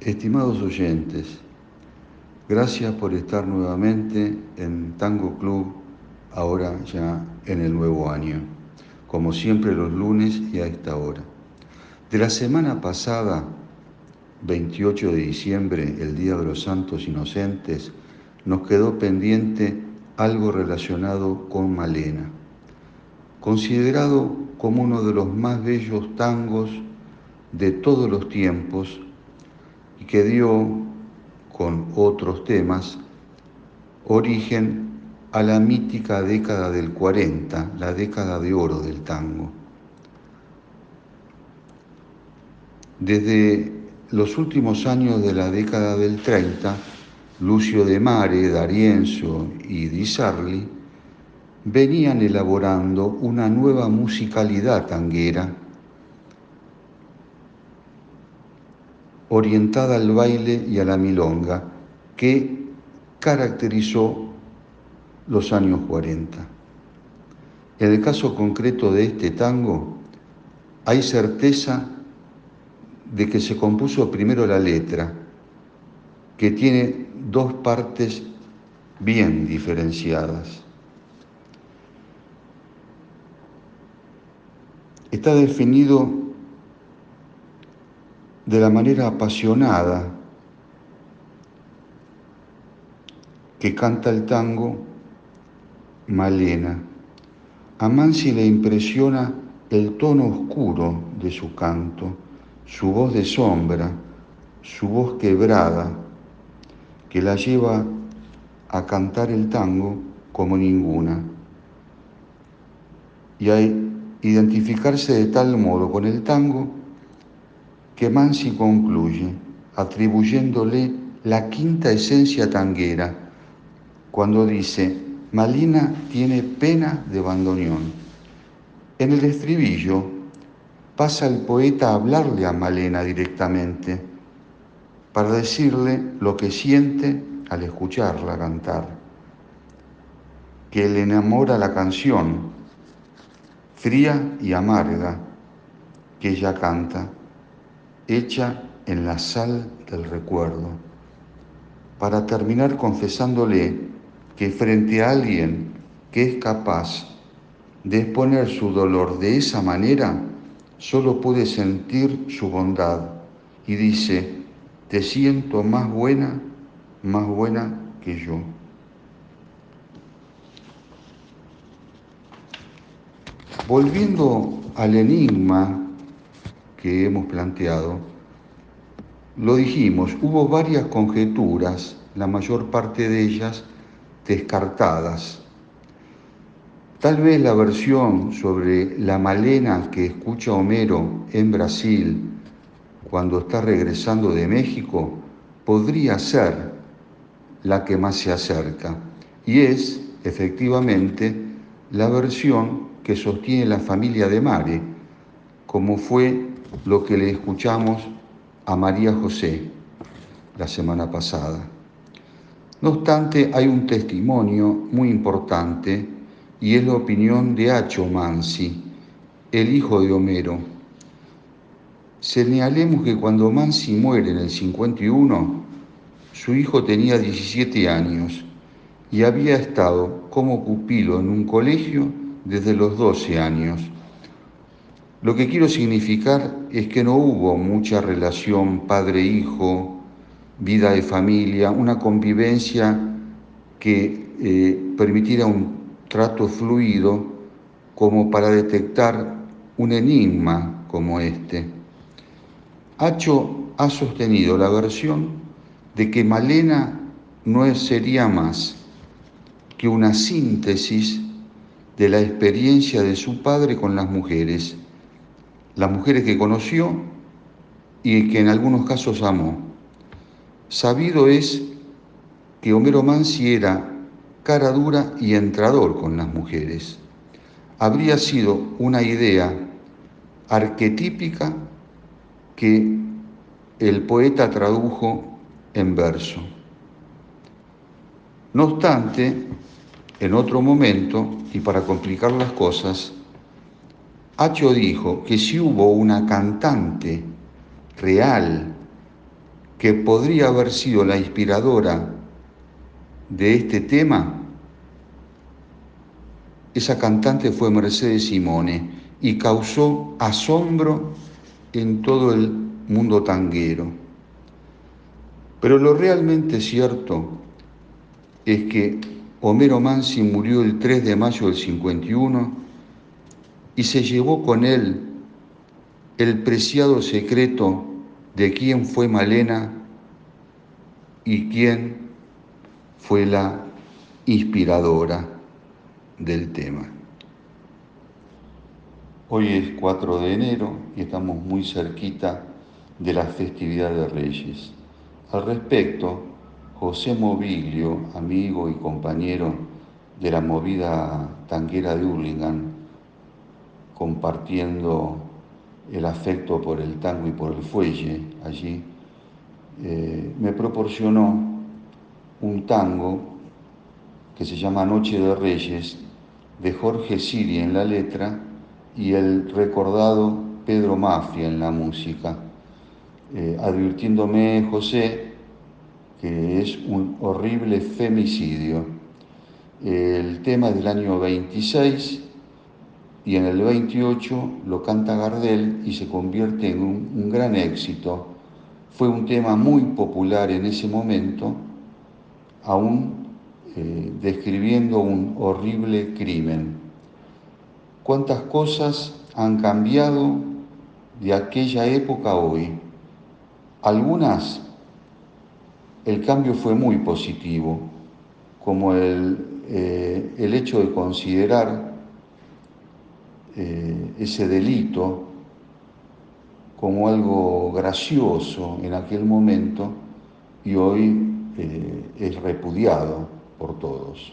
Estimados oyentes, gracias por estar nuevamente en Tango Club, ahora ya en el nuevo año, como siempre los lunes y a esta hora. De la semana pasada, 28 de diciembre, el Día de los Santos Inocentes, nos quedó pendiente algo relacionado con Malena, considerado como uno de los más bellos tangos de todos los tiempos que dio, con otros temas, origen a la mítica década del 40, la década de oro del tango. Desde los últimos años de la década del 30, Lucio de Mare, D'Arienzo y Di Sarli venían elaborando una nueva musicalidad tanguera orientada al baile y a la milonga que caracterizó los años 40. En el caso concreto de este tango, hay certeza de que se compuso primero la letra, que tiene dos partes bien diferenciadas. Está definido de la manera apasionada que canta el tango Malena. A Mansi le impresiona el tono oscuro de su canto su voz de sombra, su voz quebrada, que la lleva a cantar el tango como ninguna y a identificarse de tal modo con el tango que Mansi concluye atribuyéndole la quinta esencia tanguera cuando dice, Malina tiene pena de bandoneón. En el estribillo pasa el poeta a hablarle a Malena directamente para decirle lo que siente al escucharla cantar, que le enamora la canción, fría y amarga, que ella canta, hecha en la sal del recuerdo, para terminar confesándole que frente a alguien que es capaz de exponer su dolor de esa manera, solo pude sentir su bondad y dice, te siento más buena, más buena que yo. Volviendo al enigma que hemos planteado, lo dijimos, hubo varias conjeturas, la mayor parte de ellas descartadas. Tal vez la versión sobre la Malena que escucha Homero en Brasil cuando está regresando de México podría ser la que más se acerca. Y es efectivamente la versión que sostiene la familia de Mare, como fue lo que le escuchamos a María José la semana pasada. No obstante, hay un testimonio muy importante y es la opinión de Acho Mansi, el hijo de Homero. Señalemos que cuando Mansi muere en el 51, su hijo tenía 17 años y había estado como pupilo en un colegio desde los 12 años. Lo que quiero significar es que no hubo mucha relación padre-hijo, vida de familia, una convivencia que eh, permitiera un trato fluido como para detectar un enigma como este. Hacho ha sostenido la versión de que Malena no sería más que una síntesis de la experiencia de su padre con las mujeres, las mujeres que conoció y que en algunos casos amó. Sabido es que Homero Mansi era cara dura y entrador con las mujeres. Habría sido una idea arquetípica que el poeta tradujo en verso. No obstante, en otro momento, y para complicar las cosas, Hacho dijo que si hubo una cantante real que podría haber sido la inspiradora de este tema, esa cantante fue Mercedes Simone y causó asombro en todo el mundo tanguero. Pero lo realmente cierto es que Homero Mansi murió el 3 de mayo del 51 y se llevó con él el preciado secreto de quién fue Malena y quién fue la inspiradora del tema. Hoy es 4 de enero y estamos muy cerquita de la festividad de Reyes. Al respecto, José Moviglio, amigo y compañero de la movida tanquera de Hurlingham, compartiendo el afecto por el tango y por el fuelle allí, eh, me proporcionó un tango que se llama Noche de Reyes, de Jorge Siri en la letra y el recordado Pedro Mafia en la música, eh, advirtiéndome José que es un horrible femicidio. El tema es del año 26 y en el 28 lo canta Gardel y se convierte en un, gran éxito. Fue un tema muy popular en ese momento, aún eh, describiendo un horrible crimen. ¿Cuántas cosas han cambiado de aquella época a hoy? Algunas el cambio fue muy positivo, como el, eh, el hecho de considerar eh, ese delito como algo gracioso en aquel momento y hoy eh, es repudiado por todos.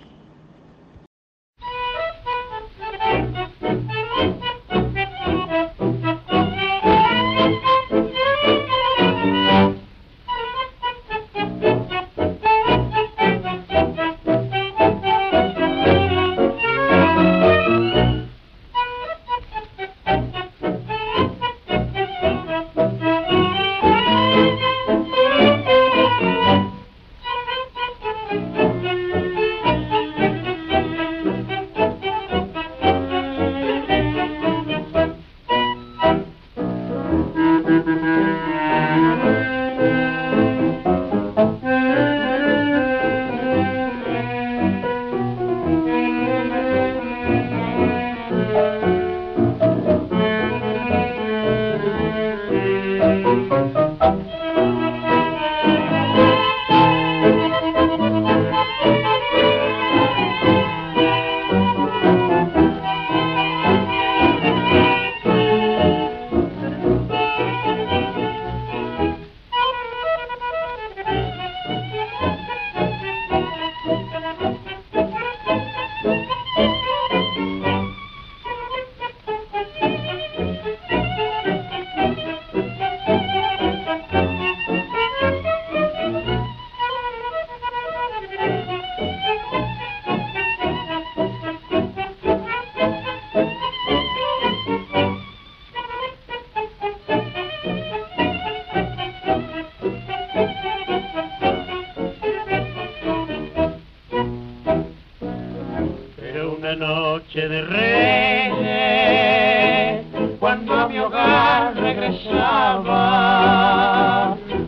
besaba,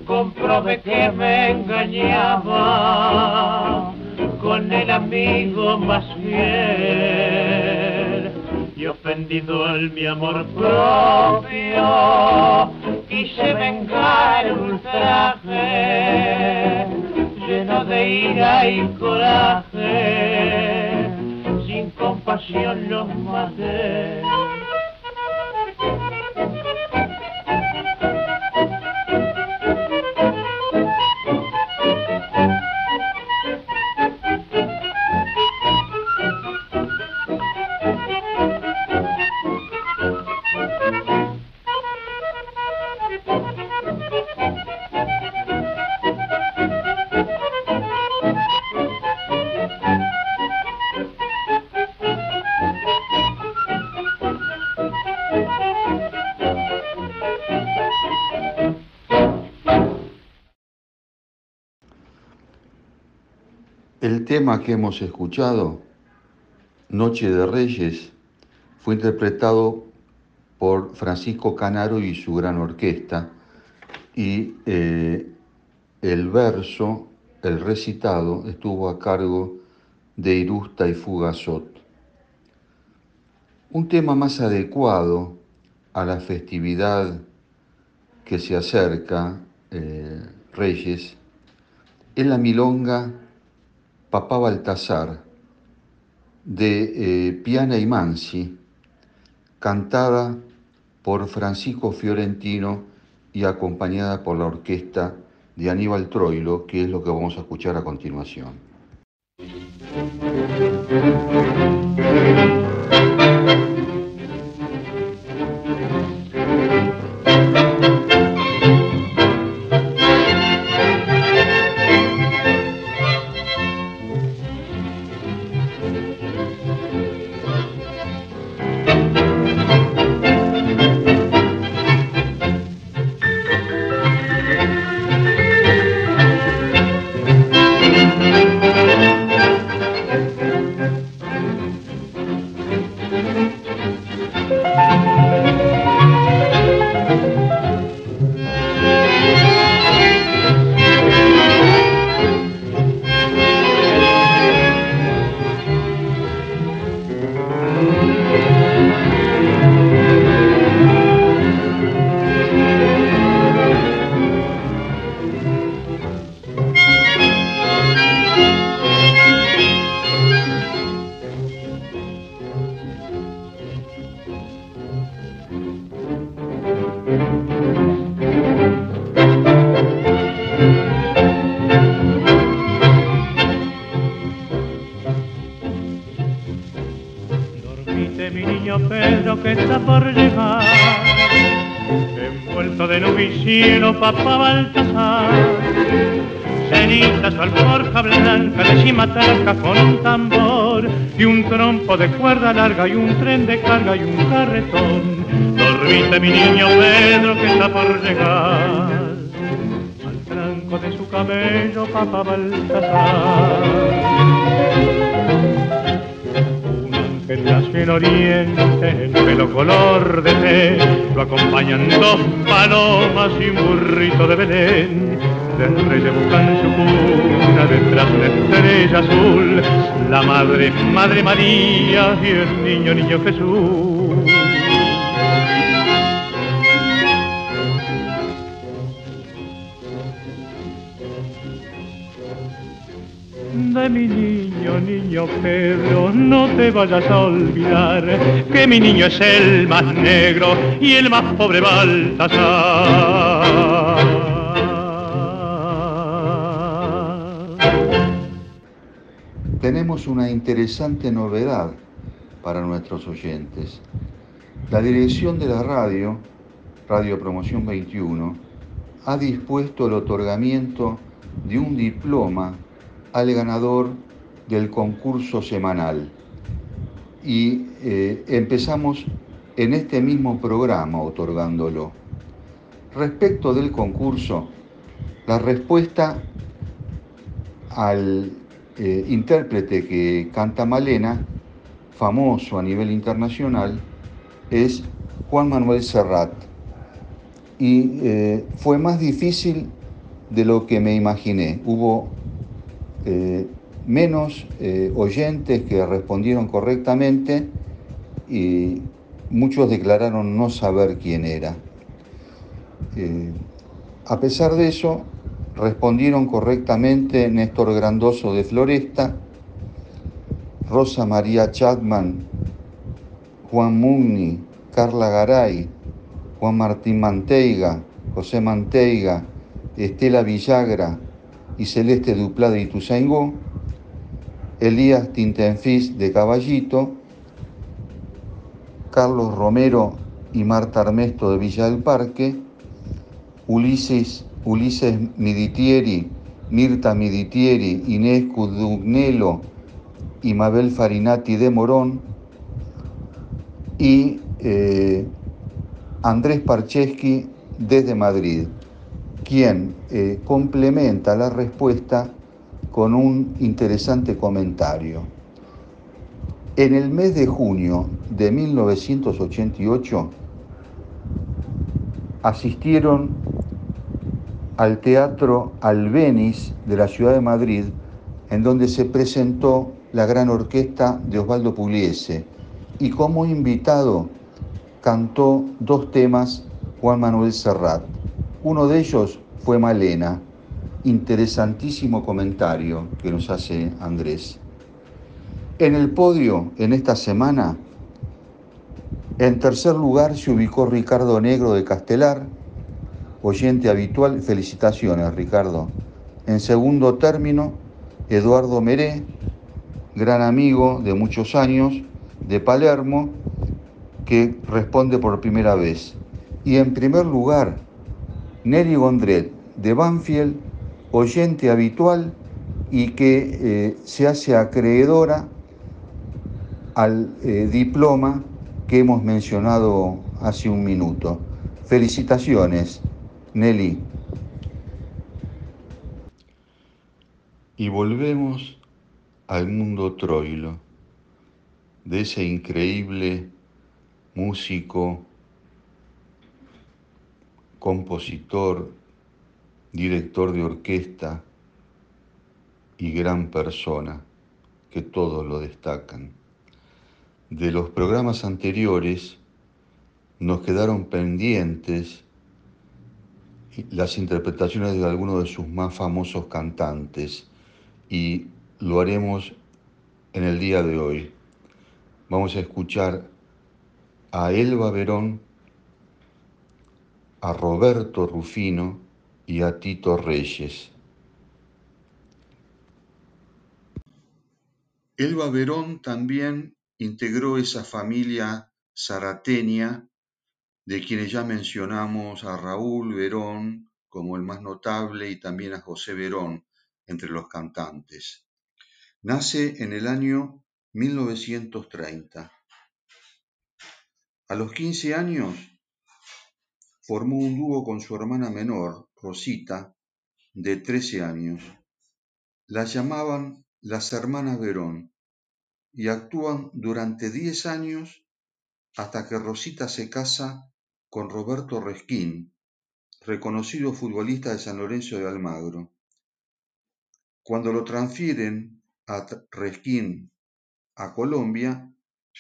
comprobé que me engañaba con el amigo más fiel. Y ofendido al mi amor propio, quise vengar el traje lleno de ira y coraje, sin compasión los maté. Que hemos escuchado, Noche de Reyes, fue interpretado por Francisco Canaro y su gran orquesta y eh, el verso, el recitado, estuvo a cargo de Irusta y Fugazot. Un tema más adecuado a la festividad que se acerca, eh, Reyes, es la milonga Papá Baltasar de eh, Piana y Mansi, cantada por Francisco Fiorentino y acompañada por la orquesta de Aníbal Troilo, que es lo que vamos a escuchar a continuación. Papá Baltasar. Cenizas su alforja blanca de chimatraca con un tambor y un trompo de cuerda larga y un tren de carga y un carretón. Dormite mi niño Pedro que está por llegar al tranco de su cabello papá Baltasar en el oriente, en pelo color de té, lo acompañan dos palomas y burrito de Belén. Del rey buscan su cuna detrás de estrella azul, la madre, madre María y el niño, niño Jesús. de mi niño, niño Pedro, no te vayas a olvidar que mi niño es el más negro y el más pobre Baltasar. Tenemos una interesante novedad para nuestros oyentes. La dirección de la radio, Radio Promoción 21, ha dispuesto el otorgamiento de un diploma al ganador del concurso semanal. Y eh, empezamos en este mismo programa otorgándolo. Respecto del concurso, la respuesta al eh, intérprete que canta Malena, famoso a nivel internacional, es Juan Manuel Serrat. Y eh, fue más difícil de lo que me imaginé. Hubo menos eh, oyentes que respondieron correctamente y muchos declararon no saber quién era. Eh, a pesar de eso, respondieron correctamente Néstor Grandoso de Floresta, Rosa María Chapman, Juan Mugni, Carla Garay, Juan Martín Manteiga, José Manteiga, Estela Villagra, y Celeste Duplá de Ituzaingó, Elías Tintenfis de Caballito, Carlos Romero y Marta Armesto de Villa del Parque, Ulises, Ulises Miditieri, Mirta Miditieri, Inés Cudugnelo y Mabel Farinati de Morón, y eh, Andrés Parcheschi desde Madrid, quien eh, complementa la respuesta con un interesante comentario. En el mes de junio de 1988 asistieron al Teatro Albeniz de la ciudad de Madrid, en donde se presentó la gran orquesta de Osvaldo Pugliese y como invitado cantó dos temas Juan Manuel Serrat. Uno de ellos fue Malena. Interesantísimo comentario que nos hace Andrés. En el podio, en esta semana, en tercer lugar se ubicó Ricardo Negro de Castelar, oyente habitual. Felicitaciones, Ricardo. En segundo término, Eduardo Meré, gran amigo de muchos años, de Palermo, que responde por primera vez. Y en primer lugar, Nelly Gondret, de Banfield, oyente habitual y que eh, se hace acreedora al eh, diploma que hemos mencionado hace un minuto. Felicitaciones, Nelly. Y volvemos al mundo Troilo, de ese increíble músico, compositor, director de orquesta y gran persona, que todos lo destacan. De los programas anteriores nos quedaron pendientes las interpretaciones de algunos de sus más famosos cantantes y lo haremos en el día de hoy. Vamos a escuchar a Elba Verón, a Roberto Rufino y a Tito Reyes. Elba Verón también integró esa familia zarateña de quienes ya mencionamos a Raúl Verón como el más notable y también a José Verón entre los cantantes. Nace en el año 1930. A los 15 años formó un dúo con su hermana menor, Rosita, de 13 años. La llamaban las hermanas Verón y actúan durante 10 años hasta que Rosita se casa con Roberto Resquín, reconocido futbolista de San Lorenzo de Almagro. Cuando lo transfieren a Resquín a Colombia,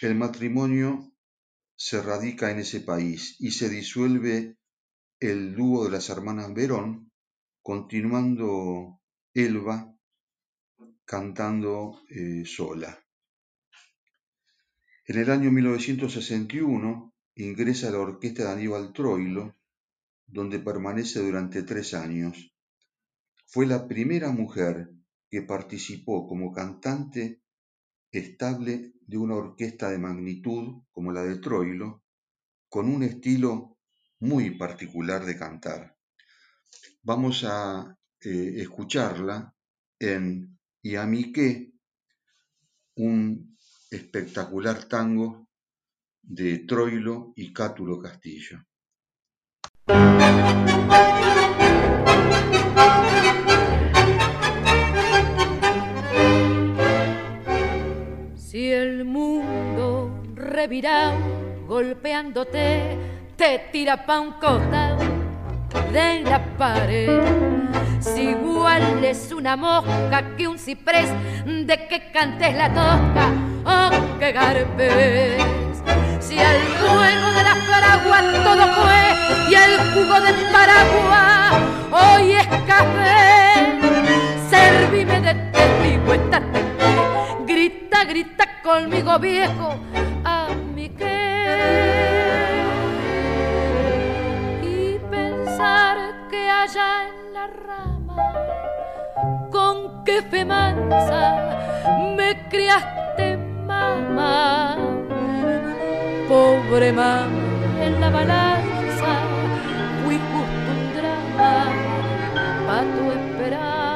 el matrimonio se radica en ese país y se disuelve el dúo de las hermanas Verón, continuando Elba cantando eh, sola. En el año 1961 ingresa a la orquesta de Aníbal Troilo, donde permanece durante tres años. Fue la primera mujer que participó como cantante estable de una orquesta de magnitud como la de Troilo, con un estilo muy particular de cantar. Vamos a eh, escucharla en Y a mí qué, un espectacular tango de Troilo y Cátulo Castillo. Si el mundo revirá golpeándote, te tira pa' un costado de la pared. Si igual es una mosca que un ciprés, de que cantes la tosca o que garpes. Si al fuego de las paraguas todo fue y el jugo del paraguas hoy es café, servime de testigo, estate grita, grita conmigo viejo, a mi qué. Pensar que allá en la rama, con qué fe mansa me criaste, mamá. Pobre mamá, en la balanza fui justo un drama pa' tu esperanza.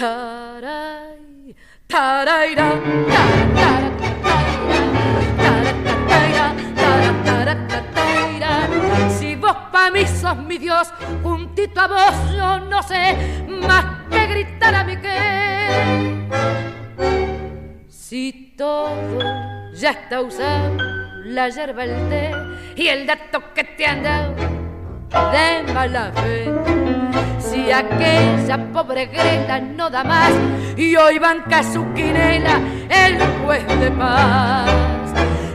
Taray, tarayra, tara, sos mi Dios, juntito a vos yo no sé más que gritar a mi que. Si todo ya está usado, la yerba, el té y el dato que te han dado de mala fe. Si aquella pobre Greta no da más y hoy banca su quinela el juez de paz.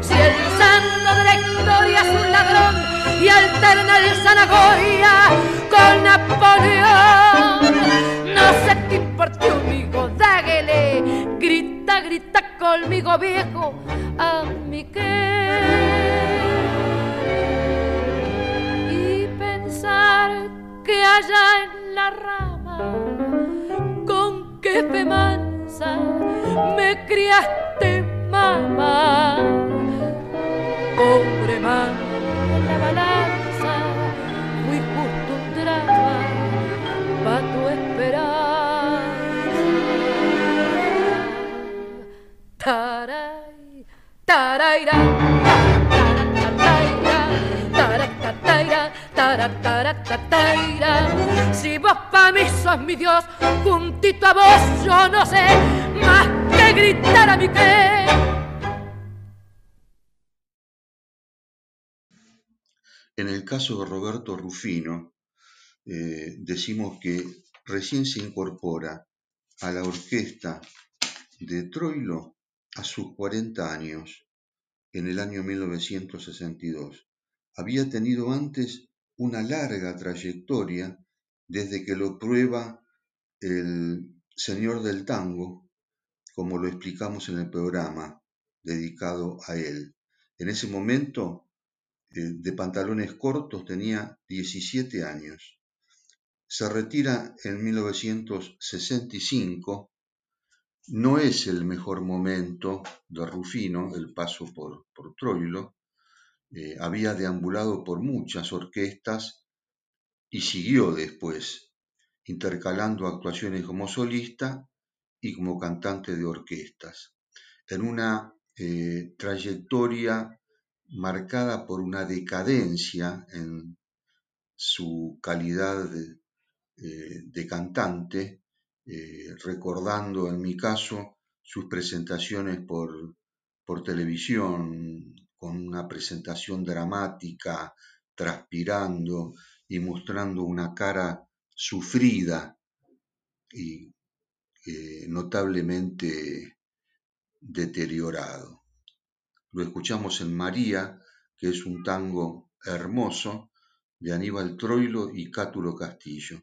Si el santo de la historia es un ladrón y alterna el Zanahoria con Napoleón, no sé qué importa amigo, dáguele, grita, grita conmigo viejo, a mi que. Y pensar que allá en la rama, con qué fe me criaste, mamá. Pobre man, la balanza, fui justo un drama pa' tu esperanza. Si vos pa' mí sos mi Dios, juntito a vos yo no sé más que gritar a mi que. En el caso de Roberto Rufino, eh, decimos que recién se incorpora a la orquesta de Troilo a sus 40 años, en el año 1962. Había tenido antes una larga trayectoria desde que lo prueba el señor del tango, como lo explicamos en el programa dedicado a él. En ese momento, de pantalones cortos, tenía 17 años. Se retira en 1965. No es el mejor momento de Rufino, el paso por, por Troilo, eh, había deambulado por muchas orquestas y siguió después, intercalando actuaciones como solista y como cantante de orquestas, en una eh, trayectoria marcada por una decadencia en su calidad de, eh, cantante, recordando en mi caso sus presentaciones por, por televisión, con una presentación dramática, transpirando y mostrando una cara sufrida y eh, notablemente deteriorado. Lo escuchamos en María, que es un tango hermoso de Aníbal Troilo y Cátulo Castillo.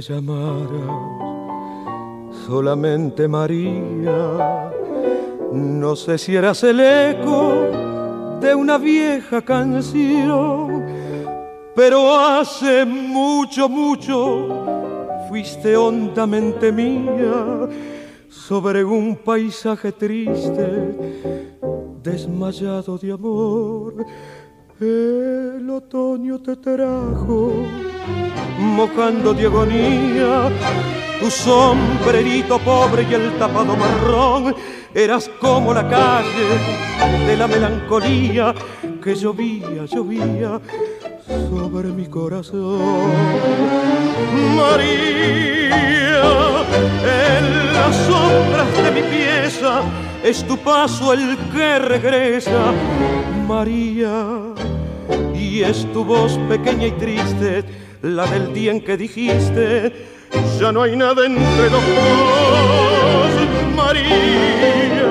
Llamaras solamente María. No sé si eras el eco de una vieja canción, pero hace mucho, mucho fuiste hondamente mía sobre un paisaje triste, desmayado de amor. El otoño te trajo mojando de agonía. Tu sombrerito pobre y el tapado marrón, eras como la calle de la melancolía que llovía, llovía sobre mi corazón. María, en las sombras de mi pieza es tu paso el que regresa. María, y es tu voz pequeña y triste, la del día en que dijiste, ya no hay nada entre los dos. María,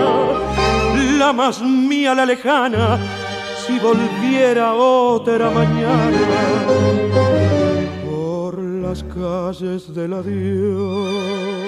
la más mía, la lejana si volviera otra mañana por las calles del adiós.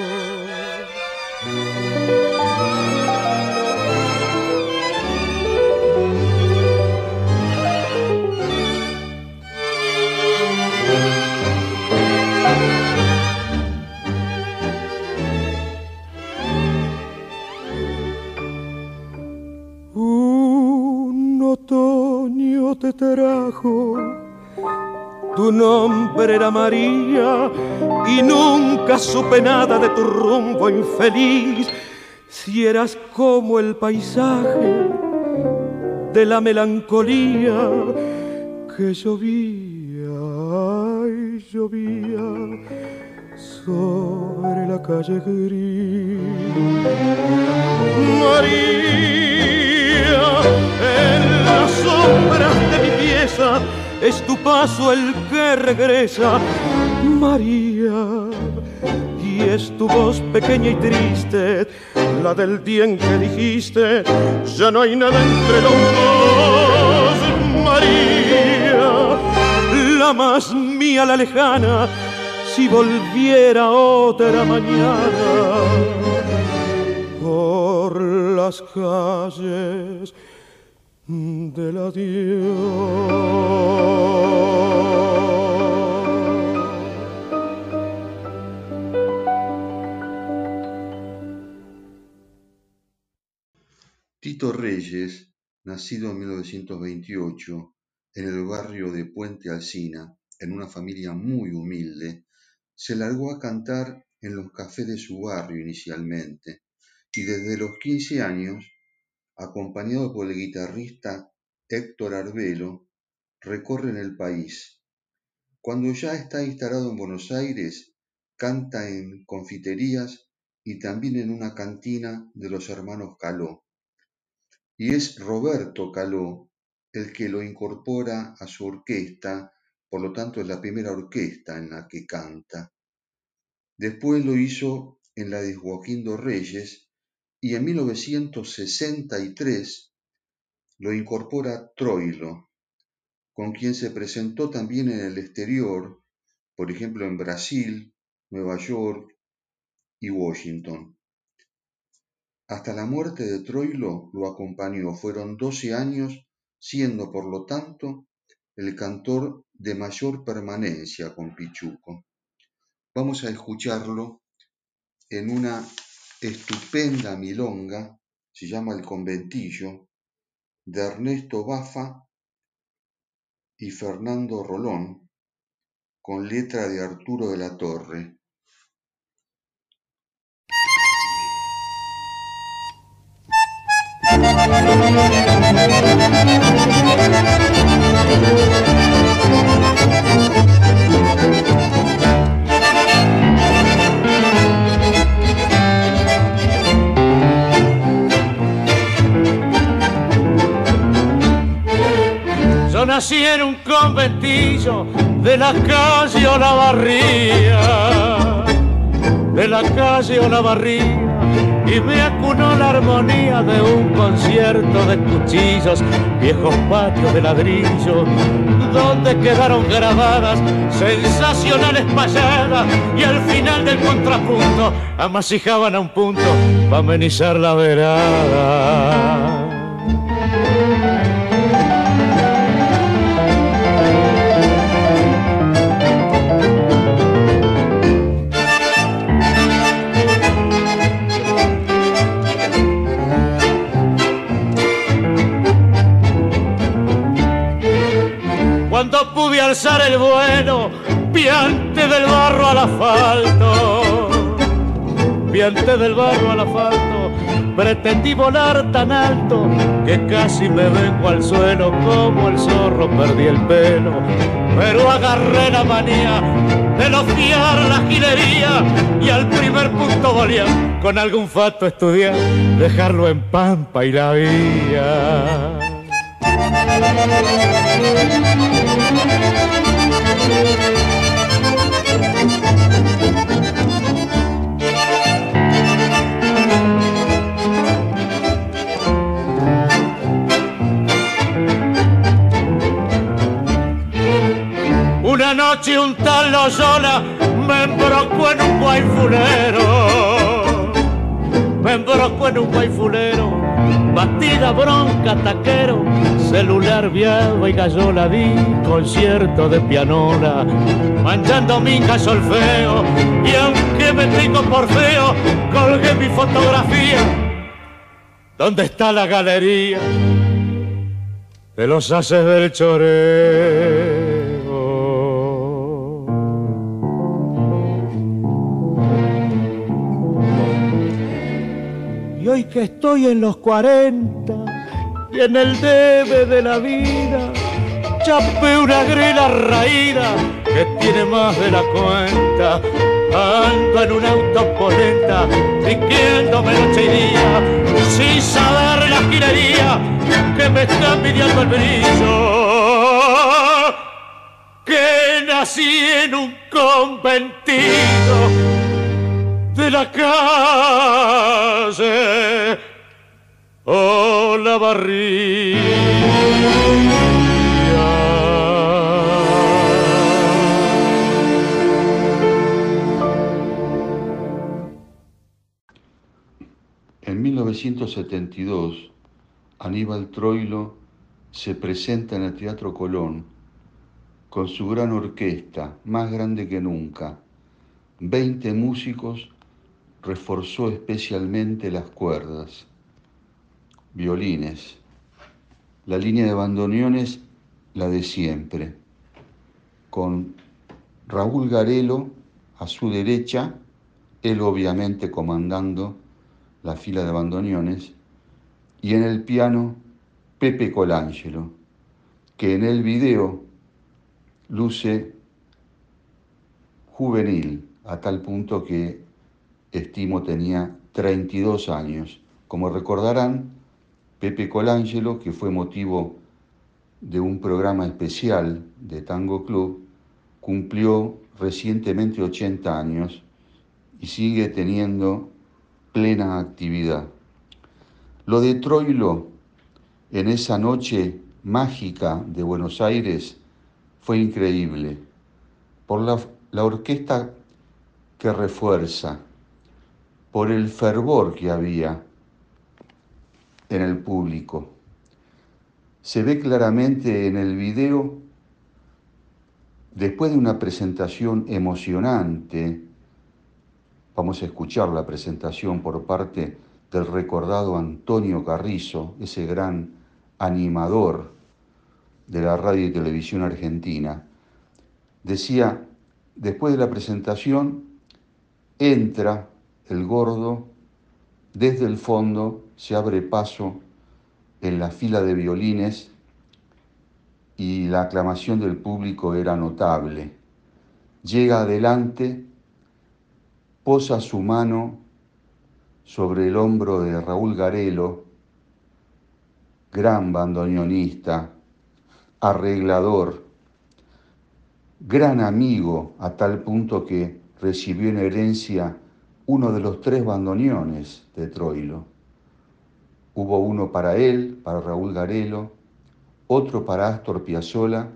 Te trajo. Tu nombre era María y nunca supe nada de tu rumbo infeliz. Si eras como el paisaje de la melancolía que llovía y llovía sobre la calle gris. María, en las sombras de mi pieza es tu paso el que regresa. María, y es tu voz pequeña y triste, la del día en que dijiste, ya no hay nada entre los dos. María, la más mía, la lejana, si volviera otra mañana las calles del adiós. Tito Reyes, nacido en 1928 en el barrio de Puente Alsina, en una familia muy humilde, se largó a cantar en los cafés de su barrio inicialmente y desde los 15 años, acompañado por el guitarrista Héctor Arbelo, recorre el país. Cuando ya está instalado en Buenos Aires, canta en confiterías y también en una cantina de los hermanos Caló. Y es Roberto Caló el que lo incorpora a su orquesta por lo tanto es la primera orquesta en la que canta. Después lo hizo en la de Joaquín dos Reyes y en 1963 lo incorpora Troilo, con quien se presentó también en el exterior, por ejemplo en Brasil, Nueva York y Washington. Hasta la muerte de Troilo lo acompañó, fueron 12 años, siendo por lo tanto el cantor de mayor permanencia con Pichuco. Vamos a escucharlo en una estupenda milonga, se llama El Conventillo, de Ernesto Bafa y Fernando Rolón, con letra de Arturo de la Torre. Nací en un conventillo de la calle Olavarría, de la calle Olavarría y me acunó la armonía de un concierto de cuchillos, viejos patios de ladrillo, donde quedaron grabadas sensacionales payadas y al final del contrapunto amasijaban a un punto para amenizar la verada. Pude alzar el vuelo, piante del barro al asfalto, piante del barro al asfalto, Pretendí volar tan alto que casi me vengo al suelo como el zorro perdí el pelo. Pero agarré la manía de no fiar la gilería y al primer punto volía con algún fato estudiar, dejarlo en pampa y la vía. Noche un tal Loyola me embrocó en un guayfulero. Me embrocó en un guayfulero. Batida, bronca, taquero. Celular, viado y gallola. Di concierto de pianola. Manchando mi solfeo. Y aunque me tengo por feo, colgué mi fotografía. ¿Dónde está la galería? De los haces del choreo. Estoy en los 40 y en el debe de la vida, chapé una grela raída que tiene más de la cuenta. Ando en un auto polenta, triquiéndome noche y día, sin saber la girería que me está pidiendo el brillo. Que nací en un conventido de la calle o la En 1972, Aníbal Troilo se presenta en el Teatro Colón con su gran orquesta, más grande que nunca, 20 músicos reforzó especialmente las cuerdas, violines, la línea de bandoneones, la de siempre, con Raúl Garelo a su derecha, él obviamente comandando la fila de bandoneones, y en el piano Pepe Colangelo, que en el video luce juvenil, a tal punto que estimo tenía 32 años. Como recordarán, Pepe Colangelo, que fue motivo de un programa especial de Tango Club, cumplió recientemente 80 años y sigue teniendo plena actividad. Lo de Troilo en esa noche mágica de Buenos Aires fue increíble por la, la orquesta que refuerza, por el fervor que había en el público. Se ve claramente en el video, después de una presentación emocionante, vamos a escuchar la presentación por parte del recordado Antonio Carrizo, ese gran animador de la radio y televisión argentina. Decía, después de la presentación, entra el gordo, desde el fondo se abre paso en la fila de violines y la aclamación del público era notable. Llega adelante, posa su mano sobre el hombro de Raúl Garelo, gran bandoneonista, arreglador, gran amigo a tal punto que recibió en herencia uno de los tres bandoneones de Troilo. Hubo uno para él, para Raúl Garelo, otro para Astor Piazzolla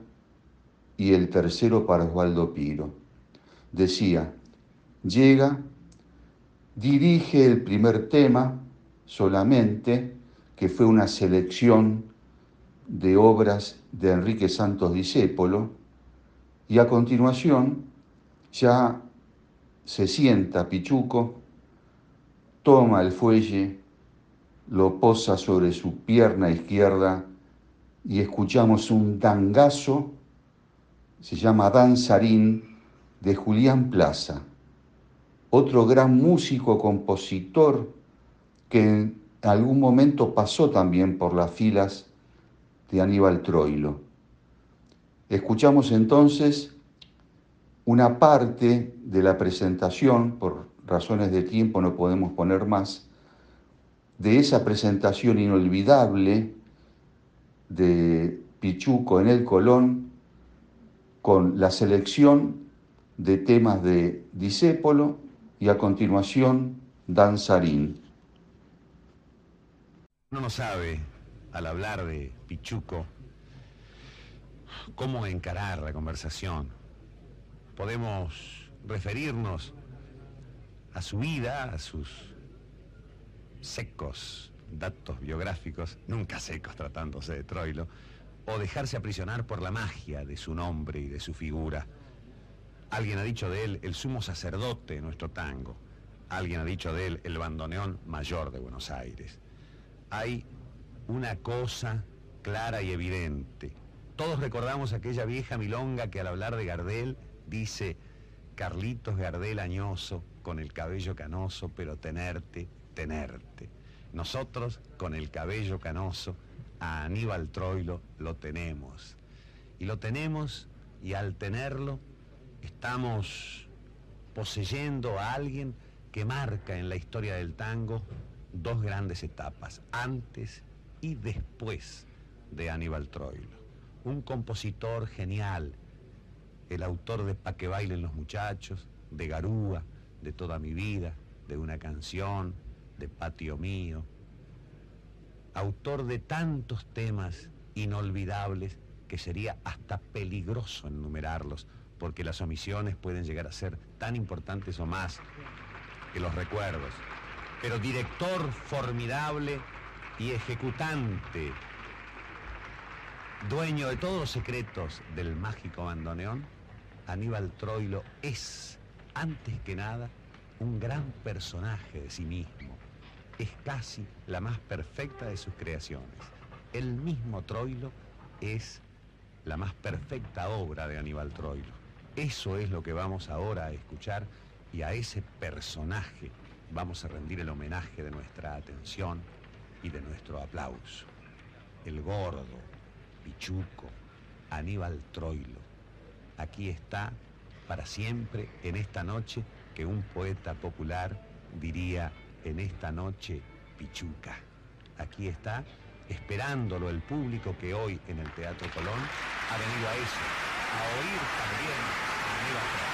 y el tercero para Osvaldo Piro. Decía, llega, dirige el primer tema solamente, que fue una selección de obras de Enrique Santos Discépolo, y a continuación ya se sienta Pichuco, toma el fuelle, lo posa sobre su pierna izquierda y escuchamos un dangazo, se llama Danzarín, de Julián Plaza, otro gran músico, compositor, que algún momento pasó también por las filas de Aníbal Troilo. Escuchamos entonces una parte de la presentación, por razones de tiempo no podemos poner más, de esa presentación inolvidable de Pichuco en el Colón con la selección de temas de Disépolo y a continuación Danzarín. Uno no sabe, al hablar de Pichuco, cómo encarar la conversación. Podemos referirnos a su vida, a sus secos datos biográficos, nunca secos tratándose de Troilo, o dejarse aprisionar por la magia de su nombre y de su figura. Alguien ha dicho de él el sumo sacerdote de nuestro tango. Alguien ha dicho de él el bandoneón mayor de Buenos Aires. Hay una cosa clara y evidente. Todos recordamos aquella vieja milonga que al hablar de Gardel dice, Carlitos Gardel añoso, con el cabello canoso, pero tenerte, tenerte. Nosotros, con el cabello canoso, a Aníbal Troilo lo tenemos. Y lo tenemos y al tenerlo estamos poseyendo a alguien que marca en la historia del tango dos grandes etapas, antes y después de Aníbal Troilo. Un compositor genial, el autor de Pa' que bailen los muchachos, de Garúa, de Toda mi vida, de una canción, de Patio mío, autor de tantos temas inolvidables que sería hasta peligroso enumerarlos, porque las omisiones pueden llegar a ser tan importantes o más que los recuerdos. Pero director formidable y ejecutante, dueño de todos los secretos del mágico bandoneón, Aníbal Troilo es, antes que nada, un gran personaje de sí mismo es casi la más perfecta de sus creaciones. El mismo Troilo es la más perfecta obra de Aníbal Troilo. Eso es lo que vamos ahora a escuchar y a ese personaje vamos a rendir el homenaje de nuestra atención y de nuestro aplauso. El gordo, Pichuco, Aníbal Troilo. Aquí está para siempre en esta noche que un poeta popular diría en esta noche Pichuca. Aquí está, esperándolo el público que hoy en el Teatro Colón ha venido a eso, a oír también a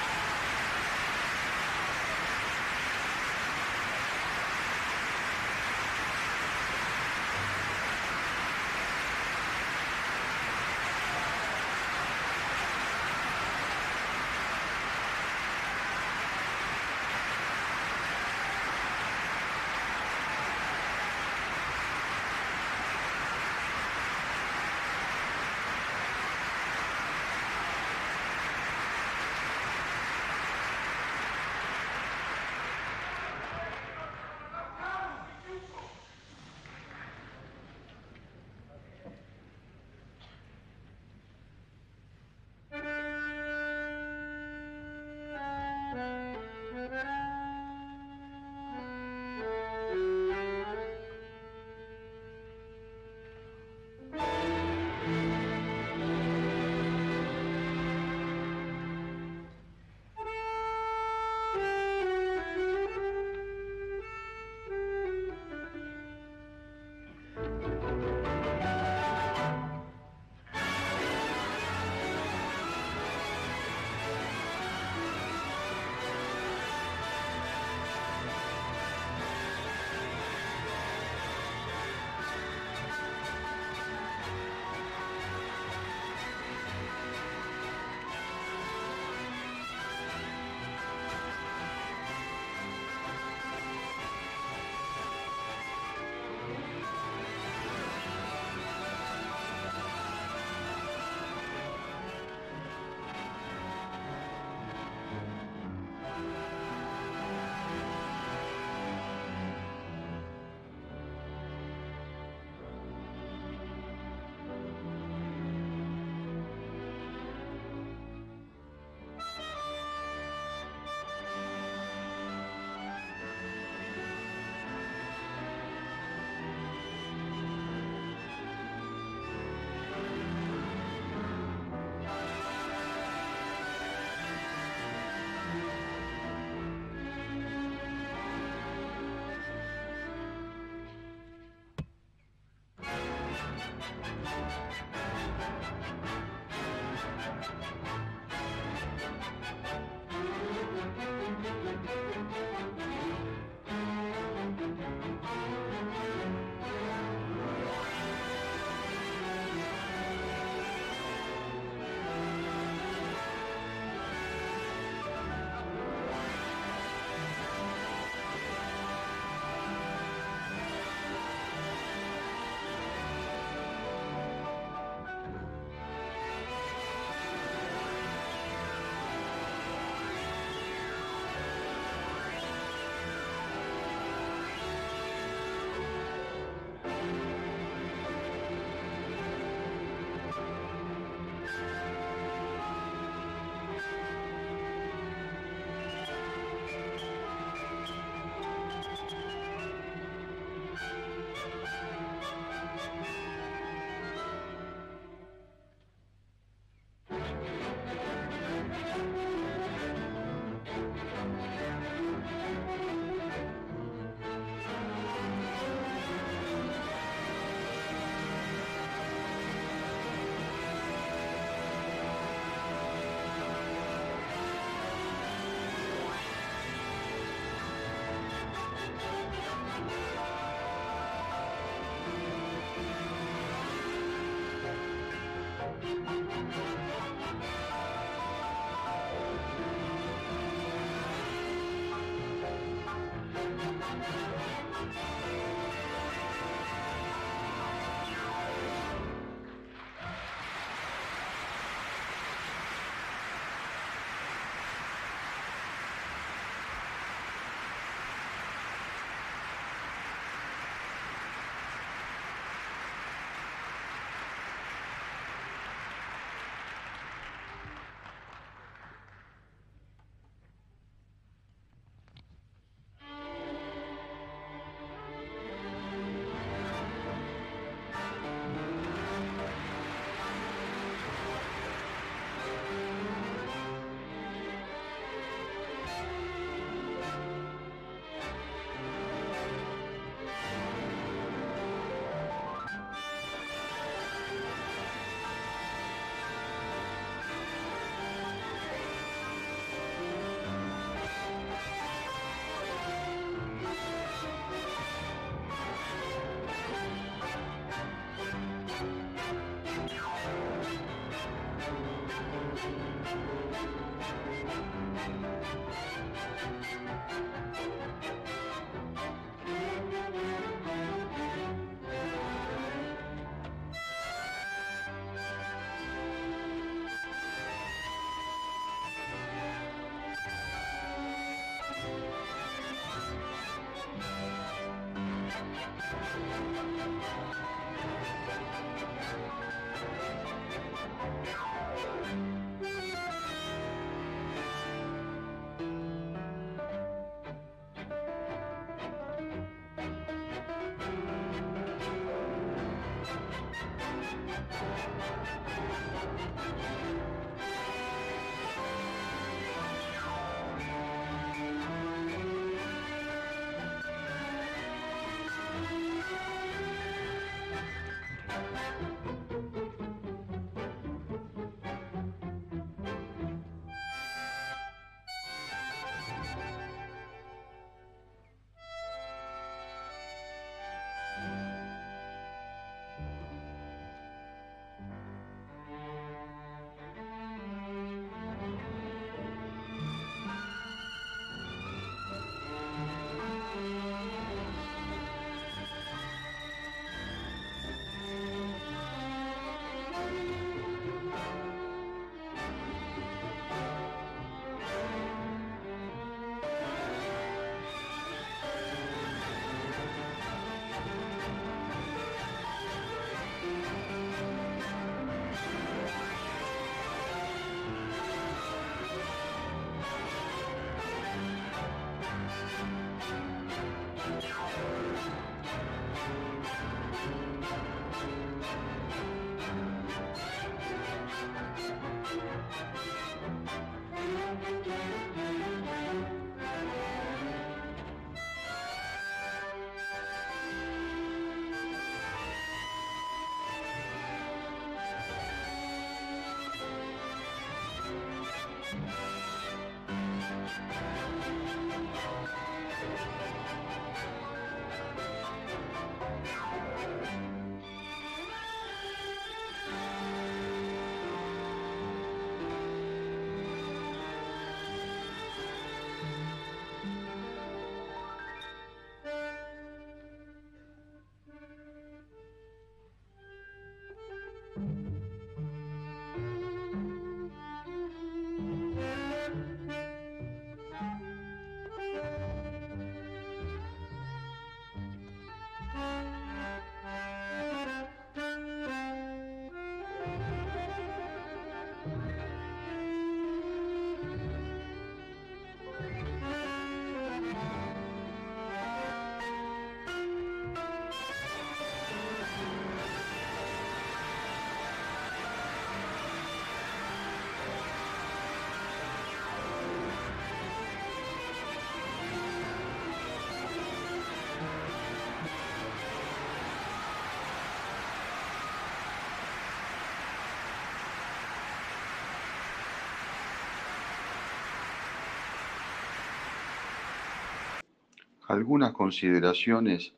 Algunas consideraciones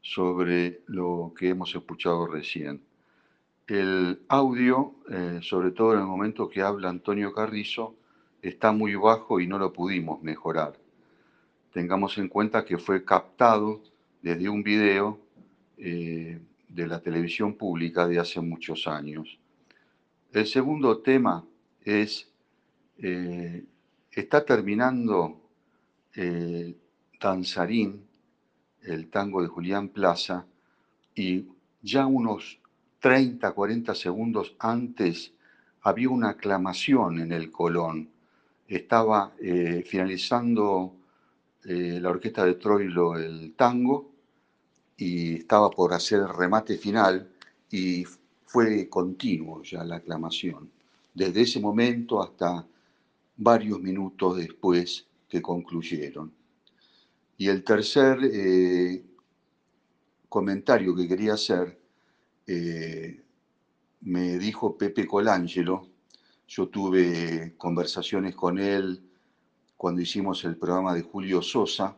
sobre lo que hemos escuchado recién. El audio, eh, sobre todo en el momento que habla Antonio Carrizo, está muy bajo y no lo pudimos mejorar. Tengamos en cuenta que fue captado desde un video eh, de la televisión pública de hace muchos años. El segundo tema es, eh, está terminando Danzarín, el tango de Julián Plaza, y ya unos 30, 40 segundos antes había una aclamación en el Colón. Estaba eh, finalizando eh, la orquesta de Troilo el tango y estaba por hacer el remate final y fue continuo ya la aclamación. Desde ese momento hasta varios minutos después que concluyeron. Y el tercer eh, comentario que quería hacer, eh, me dijo Pepe Colangelo, yo tuve conversaciones con él cuando hicimos el programa de Julio Sosa,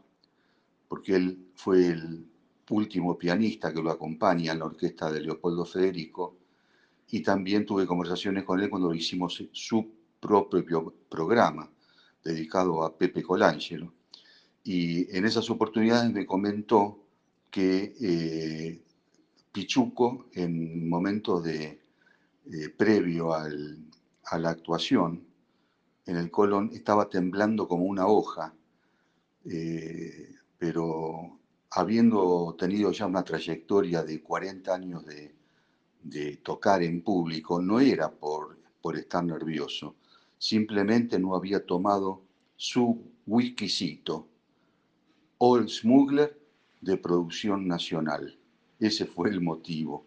porque él fue el último pianista que lo acompaña en la orquesta de Leopoldo Federico, y también tuve conversaciones con él cuando hicimos su propio programa dedicado a Pepe Colangelo. Y en esas oportunidades me comentó que eh, Pichuco, en momentos de, eh, previo al, a la actuación en el Colón, estaba temblando como una hoja, eh, pero habiendo tenido ya una trayectoria de 40 años de, de tocar en público, no era por, estar nervioso, simplemente no había tomado su Old Smuggler de producción nacional. Ese fue el motivo.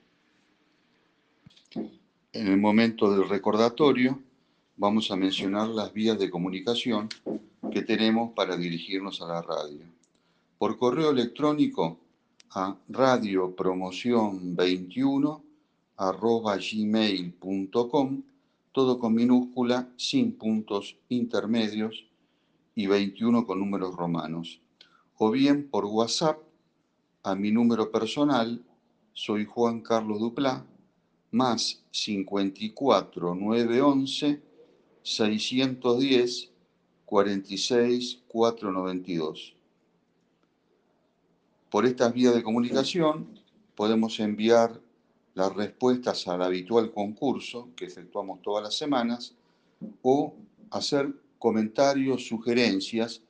En el momento del recordatorio vamos a mencionar las vías de comunicación que tenemos para dirigirnos a la radio. Por correo electrónico a radiopromoción21 arroba gmail.com, todo con minúscula, sin puntos intermedios y 21 con números romanos. O bien por WhatsApp a mi número personal, soy Juan Carlos Duplá, más 54 911 610 46 492. Por estas vías de comunicación podemos enviar las respuestas al habitual concurso que efectuamos todas las semanas o hacer comentarios, sugerencias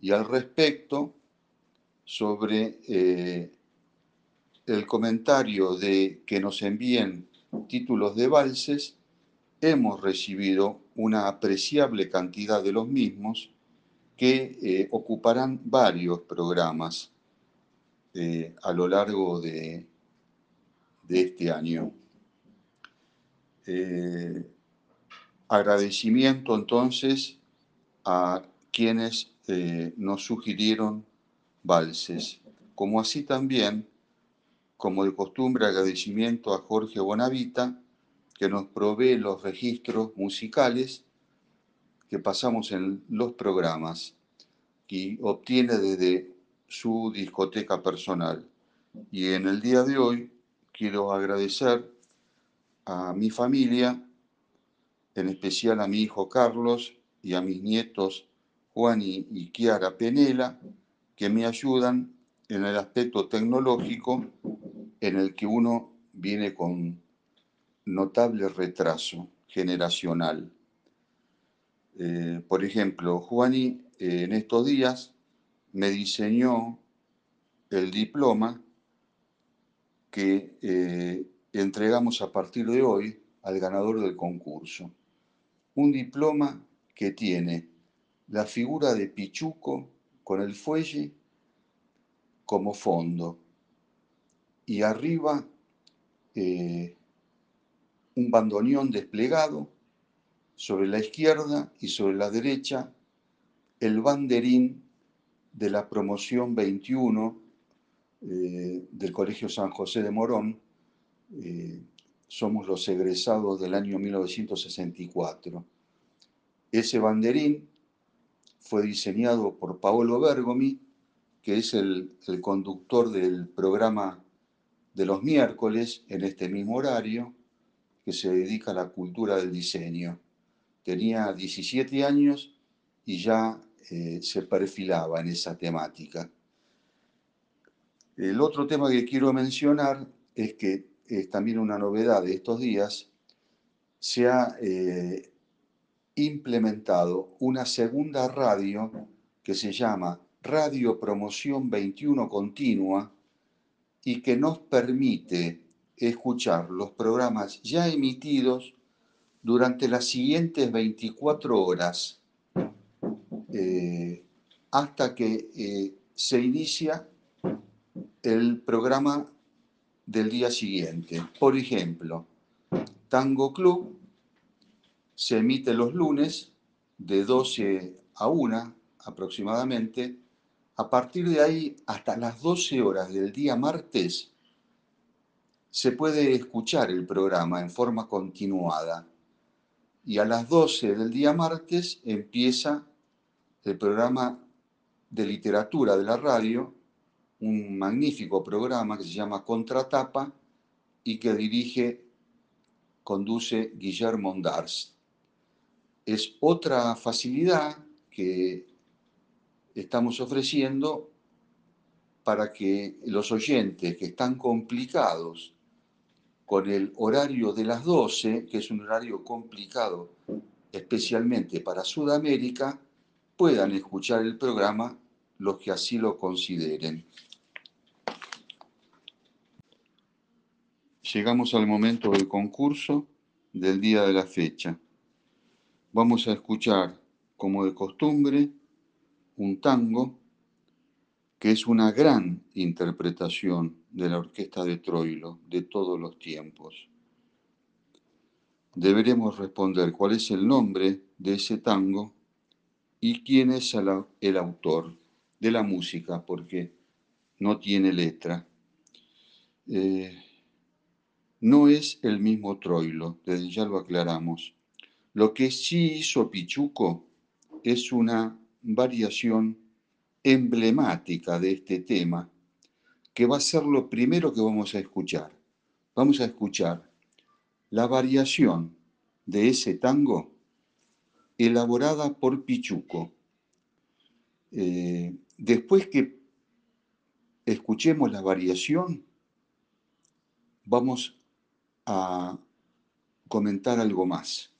y al respecto sobre eh, el comentario de que nos envíen títulos de valses, hemos recibido una apreciable cantidad de los mismos que eh, ocuparán varios programas eh, a lo largo de, este año. Agradecimiento entonces a quienes nos sugirieron valses, como así también como de costumbre, agradecimiento a Jorge Bonavita, que nos provee los registros musicales que pasamos en los programas y obtiene desde su discoteca personal. Y en el día de hoy quiero agradecer a mi familia, en especial a mi hijo Carlos y a mis nietos Juan y, Kiara Penela, que me ayudan en el aspecto tecnológico en el que uno viene con notable retraso generacional. Eh, por ejemplo, Juani eh, en estos días me diseñó el diploma que eh, entregamos a partir de hoy al ganador del concurso. Un diploma que tiene la figura de Pichuco con el fuelle como fondo y arriba eh, un bandoneón desplegado, sobre la izquierda y sobre la derecha el banderín de la promoción 21 eh, del Colegio San José de Morón. Eh, somos los egresados del año 1964. Ese banderín fue diseñado por Paolo Bergomi, que es el, conductor del programa de los miércoles en este mismo horario que se dedica a la cultura del diseño. Tenía 17 años y ya eh, se perfilaba en esa temática. El otro tema que quiero mencionar es que es también una novedad de estos días, se ha eh, implementado una segunda radio que se llama Radio Promoción 21 Continua, y que nos permite escuchar los programas ya emitidos durante las siguientes 24 horas eh, hasta que eh, se inicia el programa del día siguiente. Por ejemplo, Tango Club se emite los lunes de 12 a 1 aproximadamente a partir de ahí, hasta las 12 horas del día martes, se puede escuchar el programa en forma continuada. Y a las 12 del día martes empieza el programa de literatura de la radio, un magnífico programa que se llama Contratapa y que dirige, conduce Guillermo Ondars. Es otra facilidad que estamos ofreciendo para que los oyentes que están complicados con el horario de las 12, que es un horario complicado especialmente para Sudamérica, puedan escuchar el programa los que así lo consideren. Llegamos al momento del concurso del día de la fecha. Vamos a escuchar, como de costumbre, un tango que es una gran interpretación de la orquesta de Troilo de todos los tiempos. Deberemos responder cuál es el nombre de ese tango y quién es el, autor de la música, porque no tiene letra. Eh, no es el mismo Troilo, desde ya lo aclaramos. Lo que sí hizo Pichuco es una variación emblemática de este tema, que va a ser lo primero que vamos a escuchar. Vamos a escuchar la variación de ese tango elaborada por Pichuco. Eh, después que escuchemos la variación, vamos a comentar algo más.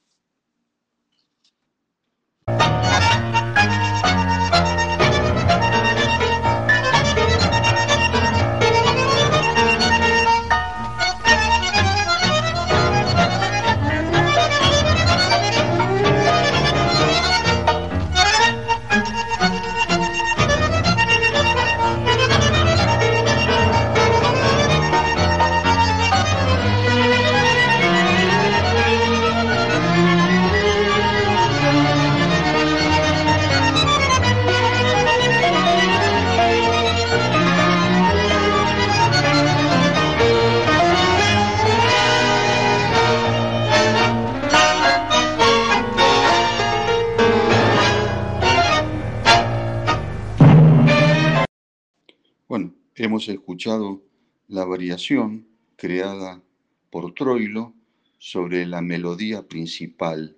Hemos escuchado la variación creada por Troilo sobre la melodía principal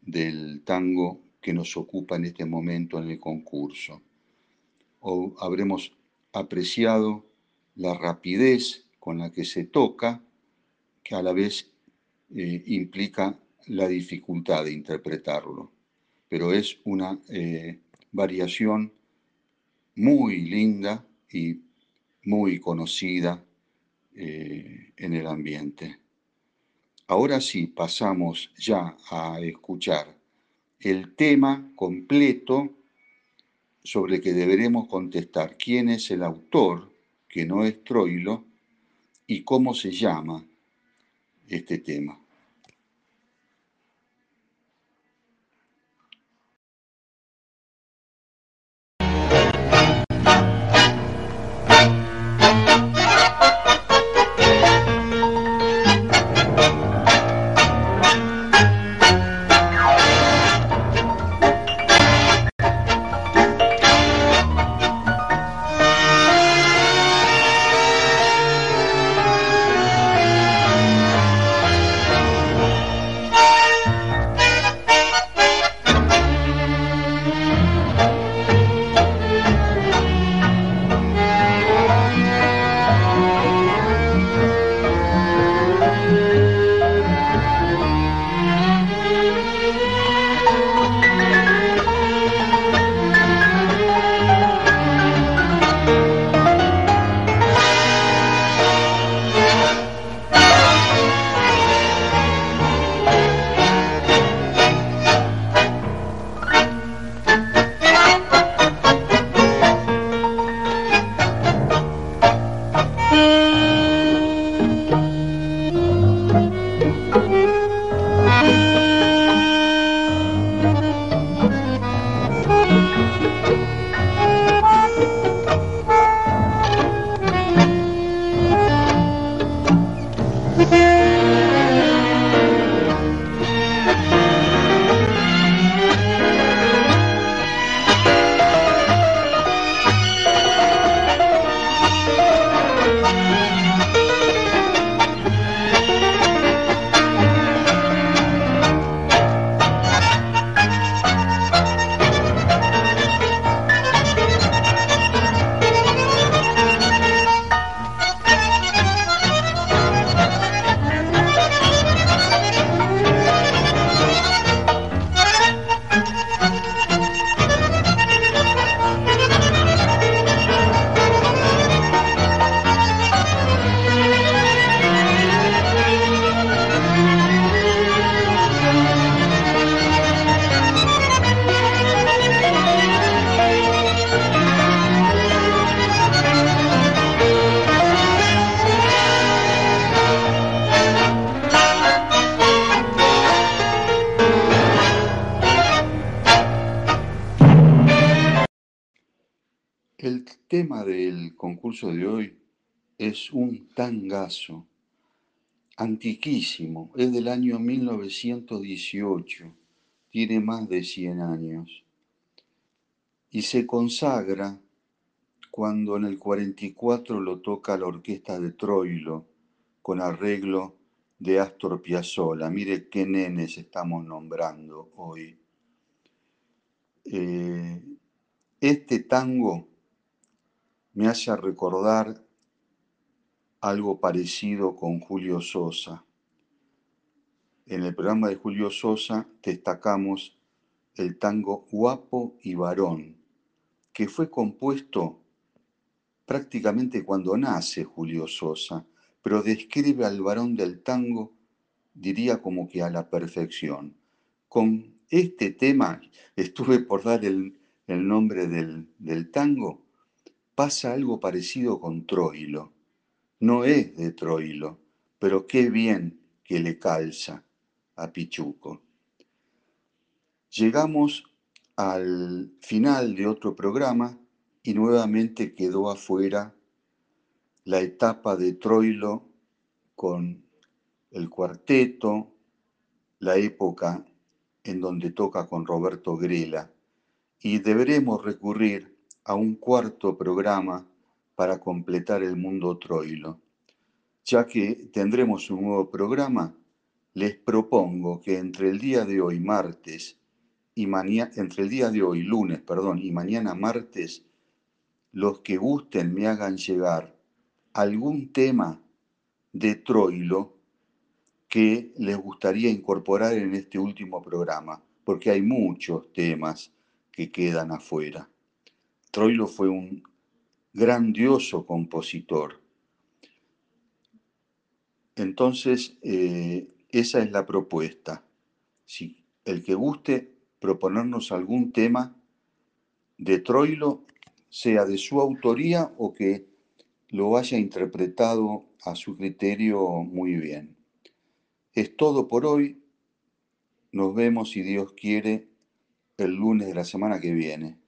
del tango que nos ocupa en este momento en el concurso. O habremos apreciado la rapidez con la que se toca, que a la vez eh, implica la dificultad de interpretarlo. Pero es una eh, variación muy linda y muy conocida eh, en el ambiente. Ahora sí, pasamos ya a escuchar el tema completo sobre el que deberemos contestar quién es el autor, que no es Troilo, y cómo se llama este tema. Antiquísimo, es del año 1918, tiene más de 100 años y se consagra cuando en el 44 lo toca la orquesta de Troilo con arreglo de Astor Piazzolla. Mire qué nenes estamos nombrando hoy. Eh, este tango me hace recordar algo parecido con Julio Sosa. En el programa de Julio Sosa destacamos el tango Guapo y Varón, que fue compuesto prácticamente cuando nace Julio Sosa, pero describe al varón del tango, diría como que a la perfección. Con este tema, estuve por dar el, nombre del, del tango, pasa algo parecido con Troilo. No es de Troilo, pero qué bien que le calza a Pichuco. Llegamos al final de otro programa y nuevamente quedó afuera la etapa de Troilo con el cuarteto, la época en donde toca con Roberto Grela, y deberemos recurrir a un cuarto programa para completar el mundo Troilo. Ya que tendremos un nuevo programa, les propongo que entre el día de hoy, martes, y mañana, entre el día de hoy, lunes, perdón, y mañana martes, los que gusten me hagan llegar algún tema de Troilo que les gustaría incorporar en este último programa, porque hay muchos temas que quedan afuera. Troilo fue un grandioso compositor. Entonces, eh, esa es la propuesta. Si el que guste proponernos algún tema de Troilo, sea de su autoría o que lo haya interpretado a su criterio muy bien. Es todo por hoy. Nos vemos, si Dios quiere, el lunes de la semana que viene.